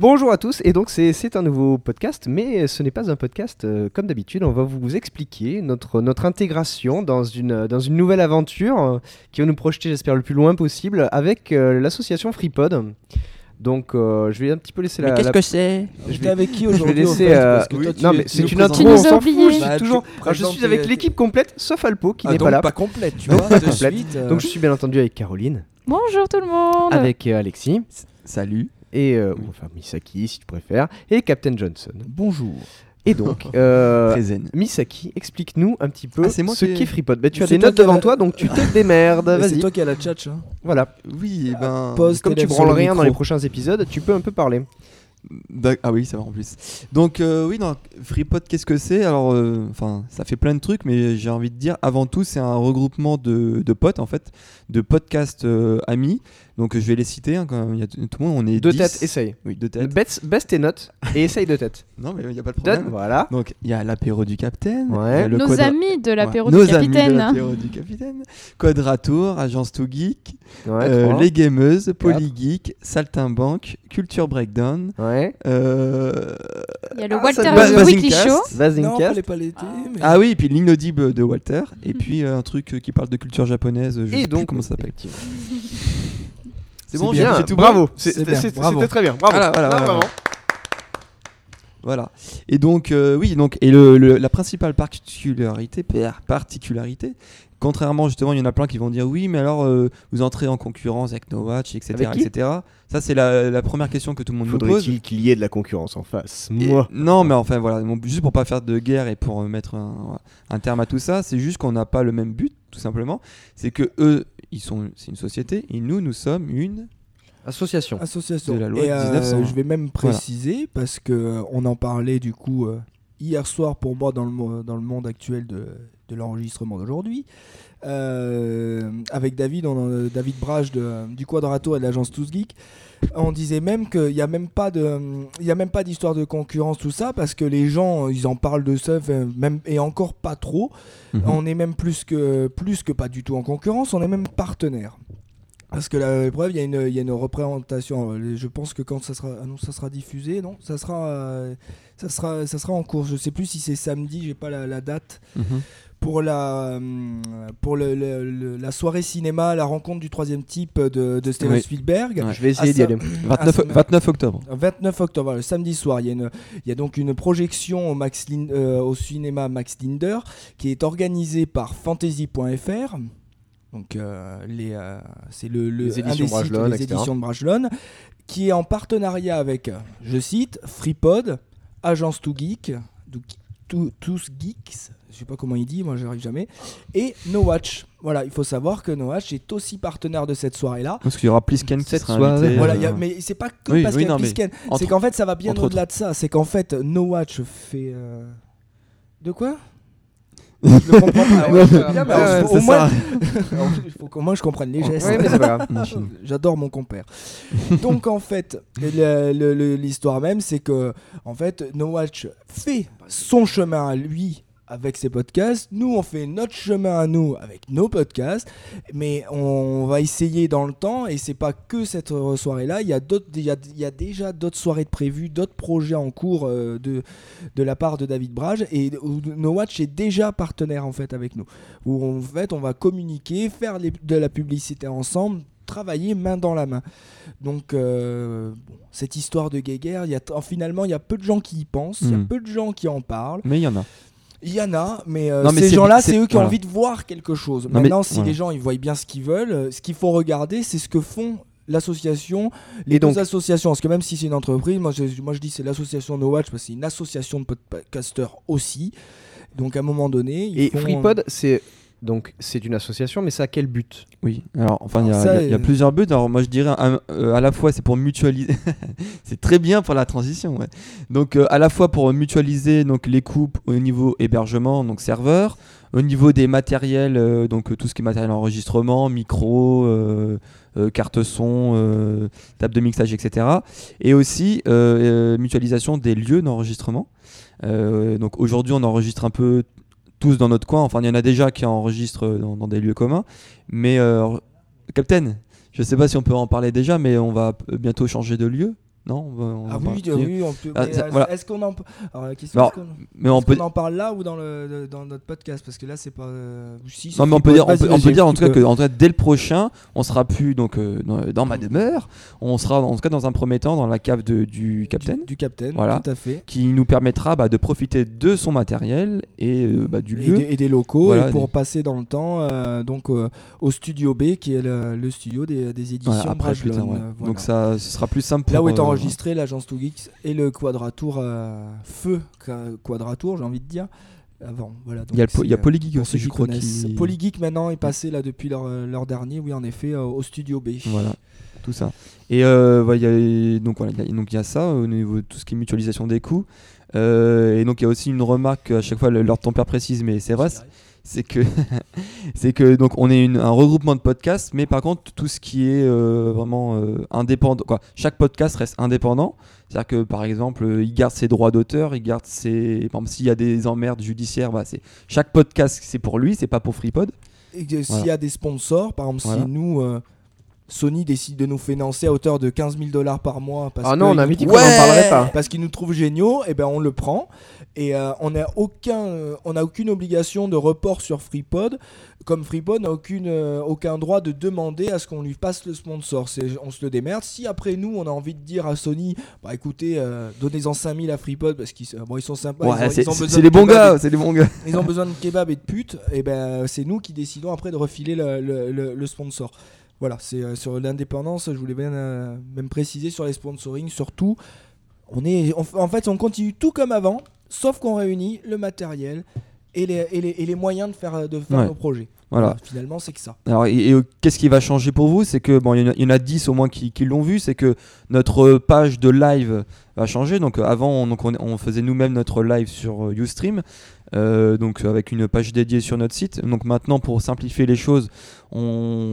Bonjour à tous, et donc c'est- un nouveau podcast, mais ce n'est pas un podcast euh, comme d'habitude. On va vous expliquer notre, notre intégration dans une, dans une nouvelle aventure euh, qui va nous projeter, j'espère, le plus loin possible avec euh, l'association FreePod. Donc euh, je vais un petit peu laisser la. la- que c'est je vais- avec qui je vais aujourd'hui laisser. en fait euh, non, mais c'est une intro, on s'en fout, je suis Bah, toujours. Alors, je suis avec l'équipe complète, sauf Alpo qui Ah, n'est pas là. pas complète, tu vois, pas complète. suite, euh, Donc je suis bien entendu avec Caroline, Bonjour tout le monde. avec euh, Alexis, Salut. Et euh, enfin Misaki si tu préfères, et Captain Johnson. Bonjour. Et donc, euh. Misaki, explique-nous un petit peu Ah, ce qu'est FreePod. Bah, tu as C'est des notes devant la- toi, donc tu te démerdes. Bah, C'est Vas-y. toi qui as la tchatch. Hein. Voilà. Oui, et ben. Pose Comme tu sur branles le rien dans les prochains épisodes, tu peux un peu parler. Ah oui, ça va en plus. Donc euh, oui, donc FreePod, qu'est-ce que c'est? Alors, euh, enfin, ça fait plein de trucs, mais j'ai envie de dire, avant tout, c'est un regroupement de, de potes en fait, de podcasts euh, amis. Donc je vais les citer. hein, quand il y a t- tout le monde, on est Deux 10. têtes, essaye. Oui, deux têtes. Baisse, baisse tes notes et essaye deux têtes. Non, mais il n'y a pas de problème. voilà. Donc il y a l'apéro du capitaine. Ouais. il y a le Nos quadra- amis de l'apéro Ouais, du nos amis de capitaine. l'apéro du capitaine. Quadratour, Agence to Geek, Ouais, euh. Les Gameuses, Polygeek, Saltimbanque, Culture Breakdown. Ouais. Euh... Il y a le Ah, Walter ça- Ba- Weekly. Show. Non, pas l'été. mais- Ah oui, et puis l'inaudible de Walter, et puis euh, un truc qui parle de culture japonaise, je sais Et plus donc, comment ça s'appelle. C'est C'est bon, j'ai tout bravo. C'est- C'est c'est-. C'était très bien. Bravo. Voilà, voilà, voilà. Et donc, euh, oui, donc, et le, le- la principale particularité, particularité, contrairement justement, il y en a plein qui vont dire oui, mais alors euh, vous entrez en concurrence avec No Watch, etc. Etc. Ça, c'est la, la première question que tout le monde nous pose. Faudrait-il qu'il y ait de la concurrence en face Et- Moi. non, mais enfin voilà, bon, juste pour pas faire de guerre et pour euh, mettre un, un terme à tout ça, c'est juste qu'on n'a pas le même but, tout simplement. C'est que eux, ils sont, c'est une société, et nous, nous sommes une. Association. Association. De la loi Et euh, 1901. je vais même préciser parce que euh, on en parlait du coup euh, hier soir pour moi dans le, dans le monde actuel de, de l'enregistrement d'aujourd'hui. Euh, avec David, on en- David Brage de- du Quadrato et de l'agence Tous Geek. On disait même qu'il n'y a même pas de, il y a même pas d'histoire de concurrence tout ça parce que les gens ils en parlent de ça même et encore pas trop. On est même plus que, plus que pas du tout en concurrence, on est même partenaire. Parce que la preuve, il y, a une- il y a une représentation. euh, Je pense que quand ça sera, ah non, ça sera diffusé, non, ça sera, euh, ça sera, ça sera en cours. Je sais plus si c'est samedi, j'ai pas la, la date Mhm. pour la, hum, pour le- le- le- la soirée cinéma, la rencontre du troisième type de, de Steven Oui. Spielberg. Ouais. Je vais essayer d'y aller. 29, Ah, ça- 29 octobre. 29 octobre, le samedi soir, il y a, une, il y a donc une projection au, Max euh, au cinéma Max Linder qui est organisée par fantasy.fr. Donc, euh, les, euh, c'est le, le- Les éditions des sites, Brajlon, les etc. éditions de Brajlon, qui est en partenariat avec, je cite, FreePod, Agence to Geek, do- to- Tous Geeks, je sais pas comment il dit, moi j'arrive jamais, et No Watch. Voilà, il faut savoir que No Watch est aussi partenaire de cette soirée-là. Parce qu'il y aura Plisken Cette soirée. Voilà, euh, il y a- mais c'est pas que oui, parce oui, qu'il y a non, mais Plisken. C'est qu'en fait, ça va bien au-delà de ça. C'est qu'en fait, No Watch fait. euh, De quoi? Je le comprends pas. Ouais, bien, mais Ouais, alors, ouais, au c'est moins, ça. il faut qu'au moins je comprenne les gestes. Ouais, mais c'est pas grave. Machine. J'adore mon compère. Donc en fait, le- le- le- l'histoire même, c'est que en fait, No Watch fait son chemin à lui avec ses podcasts. Nous, on fait notre chemin à nous avec nos podcasts. Mais on va essayer dans le temps, et c'est pas que cette soirée-là. Il y a d'autres, il y a, il y a déjà d'autres soirées de prévues, d'autres projets en cours euh, de de la part de David Brage. Et No Watch est déjà partenaire en fait avec nous. Où en fait, on va communiquer, faire les- de la publicité ensemble travailler main dans la main. Donc, euh, bon, cette histoire de Guéguerre, y a finalement, il y a peu de gens qui y pensent, il y a Mm. peu de gens qui en parlent. Mais il y en a. Il y en a, mais, euh, Non, mais ces gens-là, c'est- eux qui ont envie de voir quelque chose. Non, mais- Maintenant, si les gens ils voient bien ce qu'ils veulent, euh, ce qu'il faut regarder, c'est ce que font l'association, les donc- deux associations. Parce que même si c'est une entreprise, moi je, moi, je dis c'est l'association No Watch parce que c'est une association de podcasters aussi. Donc à un moment donné, ils Et font- FreePod, c'est donc c'est une association, mais ça a quel but? Oui, alors enfin il y, a- y y euh, plusieurs buts. Alors moi je dirais euh, à la fois c'est pour mutualiser, c'est très bien pour la transition. ouais. Donc euh, à la fois pour mutualiser donc les coupes au niveau hébergement donc serveur, au niveau des matériels donc tout ce qui est matériel enregistrement, micro, carte son, table de mixage etc. Et aussi mutualisation des lieux d'enregistrement. Euh, donc aujourd'hui on enregistre un peu tous dans notre coin. Enfin, il y en a déjà qui enregistrent dans, dans des lieux communs. Mais, euh, Captain, je sais pas si on peut en parler déjà, mais on va p- bientôt changer de lieu. Non on Ah oui, parle. oui, on peut. Ah, mais, ça- euh, voilà. Est-ce qu'on en. Alors la question, Alors, est-ce qu'on Mais on peut. qu'on en parle là ou dans, le, dans notre podcast? Parce que là, c'est pas. euh, Si, Non mais on peut dire, on peut, on peut dire en tout cas que en tout cas, dès le prochain, on sera plus donc euh, dans, dans ma demeure, on sera en tout cas dans un premier temps dans la cave de, du euh, capitaine, Du, du capitaine, Voilà. tout à fait. qui nous permettra bah, de profiter de son matériel et euh, bah, du Et lieu. des, et des locaux, Voilà, et pour des- passer dans le temps, euh, donc euh, au studio B, qui est le, le studio des, des éditions Voilà, après Brajlon, ouais. euh. Donc ça, ce sera plus simple. Là pour, où est euh, enregistré l'agence 2 Geeks et le Quadratour euh, Feu Qua- Quadratour, j'ai envie de dire. Avant, voilà. Il y a, le po- donc il y a euh, Polygeek aussi, je crois. Qui... Polygeek maintenant est passé là depuis leur, euh, leur dernier, oui en effet, au studio B. Voilà, tout ça. Et bah, il y a, donc voilà, il y a- donc il y a ça au niveau de tout ce qui est mutualisation des coûts. Et donc il y a aussi une remarque à chaque fois, le- leur ton père précise, mais c'est vrai, c'est que c'est que donc on est une- un regroupement de podcasts, mais par contre tout ce qui est euh, vraiment euh, indépendant, quoi. Chaque podcast reste indépendant. C'est-à-dire que par exemple, euh, il garde ses droits d'auteur, il garde ses, par exemple, s'il y a des emmerdes judiciaires, bah, c'est chaque podcast c'est pour lui, c'est pas pour FreePod. Et s'il Voilà. y a des sponsors, par exemple, Voilà. si nous, Sony décide de nous financer à hauteur de 15 000 dollars par mois, parce Ah non, on a ils nous dit qu'on parlerait pas. parce qu'ils nous trouvent géniaux, et ben on le prend. Et euh, on n'a aucun, euh, on aucune obligation de report sur FreePod, comme FreePod n'a aucune, euh, aucun droit de demander à ce qu'on lui passe le sponsor. On se le démerde. Si après nous, on a envie de dire à Sony, bah écoutez, donnez-en 5000 à FreePod parce qu'ils bon, ils sont sympas. Ouais, ils c'est ont des bons gars, c'est des bons gars. ils ont besoin de kebab et de putes, et ben c'est nous qui décidons après de refiler le, le- le- le sponsor. Voilà, c'est euh, sur l'indépendance, je voulais bien euh, même préciser sur les sponsoring, surtout, on est, on en fait, on continue tout comme avant, sauf qu'on réunit le matériel et les, et les, et les moyens de faire, de faire Ouais. nos projets. Voilà. Finalement, c'est que ça. Alors, et, et, euh, qu'est-ce qui va changer pour vous? C'est que, bon, il y, en a- il y en a 10 au moins qui, qui l'ont vu, c'est que notre page de live va changer. Donc, euh, avant, on, donc, on, on faisait nous-mêmes notre live sur euh, Ustream, euh, donc avec une page dédiée sur notre site. Donc, maintenant, pour simplifier les choses, on,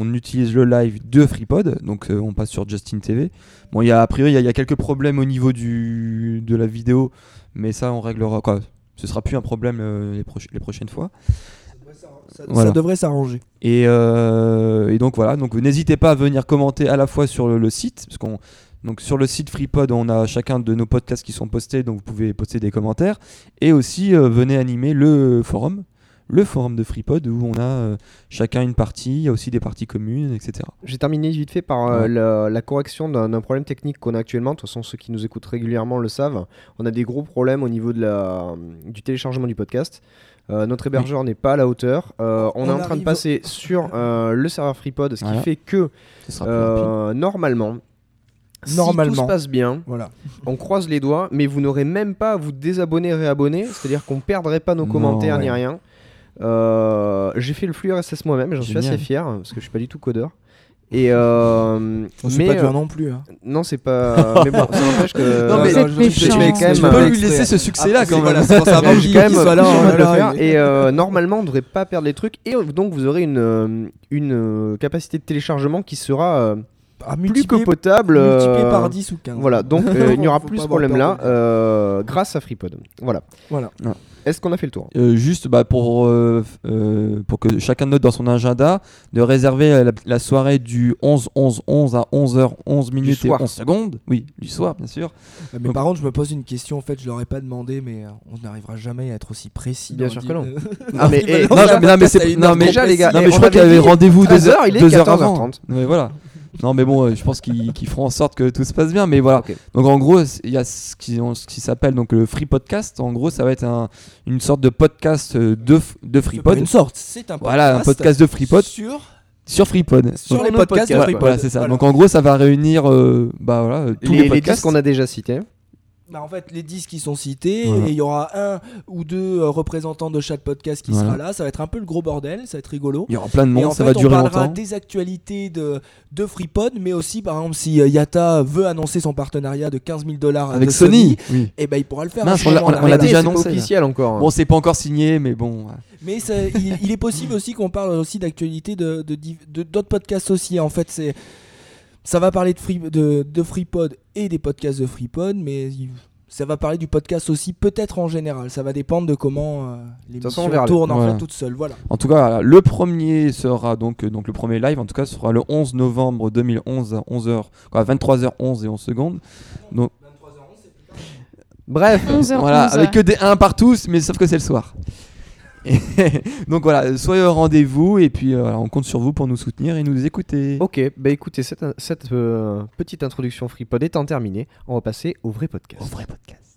on utilise le live de FreePod, donc euh, on passe sur Justin TV. Bon, il y a, a priori, il y a, il y a quelques problèmes au niveau du, de la vidéo, mais ça, on réglera. Quoi, ce sera plus un problème euh, les, les prochaines fois. Ça, Voilà. ça devrait s'arranger. Et, euh, et donc voilà, donc n'hésitez pas à venir commenter à la fois sur le, le site, parce qu'on donc sur le site FreePod, on a chacun de nos podcasts qui sont postés, donc vous pouvez poster des commentaires, et aussi euh, venez animer le forum, le forum de FreePod où on a euh, chacun une partie, il y a aussi des parties communes, etc. J'ai terminé vite fait par euh, Ouais. la, la correction d'un d'un problème technique qu'on a actuellement. De toute façon, ceux qui nous écoutent régulièrement le savent. On a des gros problèmes au niveau de la, du téléchargement du podcast. Euh, notre hébergeur n'est pas à la hauteur. Euh, on, On est en train de passer sur euh, le serveur FreePod, ce Voilà. qui fait que normalement, si tout se passe bien, Voilà. on croise les doigts, mais vous n'aurez même pas à vous désabonner, réabonner. C'est-à-dire qu'on perdrait pas nos Non, commentaires ni rien. J'ai fait le flux RSS moi-même, j'en suis assez fier parce que je suis pas du tout codeur. Et euh, C'est mais pas dur euh, non plus. hein. non, c'est pas. mais bon, ça n'empêche que. Non, mais- Vous êtes je- méchant. je- je- Tu peux lui laisser ce succès-là Après, quand même. voilà, c'est pour ça Mais quand même qu'il soit là, Et euh, normalement, on ne devrait pas perdre les trucs. Et euh, donc, vous aurez une, euh, une euh, capacité de téléchargement qui sera euh, Ah, plus que potable. multiplié euh, par 10 ou 15. Voilà, donc euh, il n'y aura plus ce problème-là euh, grâce à FreePod. Voilà. Voilà. Est-ce qu'on a fait le tour Euh, juste bah, pour, euh, euh, pour que chacun note dans son agenda de réserver euh, la, la soirée du 11 11 11 à 11h11 minutes et soir. 11 secondes. Oui, du soir bien sûr. Mais Donc- par contre, je me pose une question. En fait, je leur ai pas demandé, mais euh, on n'arrivera jamais à être aussi précis. Bien sûr que non. mais, eh, non, mais- non, mais non, mais- déjà, les gars, Non mais je crois qu'il y avait rendez-vous deux 13 heures, heures, il est deux heures 14h30. avant. Ouais, voilà. Non mais bon, euh, je pense qu'ils feront en sorte que tout se passe bien. Mais voilà. Donc en gros, il y a ce qui, ce qui s'appelle donc le free podcast. En gros, ça va être un- une sorte de podcast euh, de, de FreePod. Une sorte. C'est un podcast. Voilà, un podcast de FreePod sur, sur FreePod. sur Donc, les podcasts de FreePod. Voilà, c'est ça. Voilà. Donc en gros, ça va réunir euh, bah voilà tous Les, podcasts. qu'on a déjà cités. Bah, en fait, les 10 qui sont cités, Voilà. et il y aura un ou deux euh, représentants de chaque podcast qui Voilà. sera là. Ça va être un peu le gros bordel, ça va être rigolo. Il y aura plein de monde, ça fait, va durer on parlera longtemps. des actualités de, de FreePod, mais aussi, par exemple, si euh, Yata veut annoncer son partenariat de 15 000 dollars Avec de Sony. Oui. et ben il pourra le faire. Mince, on l'a- déjà annoncé, là. officiel encore. Bon, c'est pas encore signé, mais bon. Mais ça- il, il est possible aussi qu'on parle aussi d'actualité de de div- de- d'autres podcasts aussi. En fait, c'est ça va parler de, free, de, de FreePod et des podcasts de FreePod, mais ça va parler du podcast aussi, peut-être en général. Ça va dépendre de comment euh, l'émission tourne en Voilà. fait toute seule. Voilà. En tout cas, le premier sera donc, euh, donc le premier live, en tout cas, sera le 11 novembre 2011 à 11h, à 23h11 et 11 secondes. Donc Bref, 11h11. voilà, avec que des 1 partout, mais sauf que c'est le soir. Et donc voilà, soyez au rendez-vous et puis euh, on compte sur vous pour nous soutenir et nous écouter. ok, bah écoutez, cette, cette euh, petite introduction FreePod étant terminée, on va passer au vrai podcast. Au vrai podcast.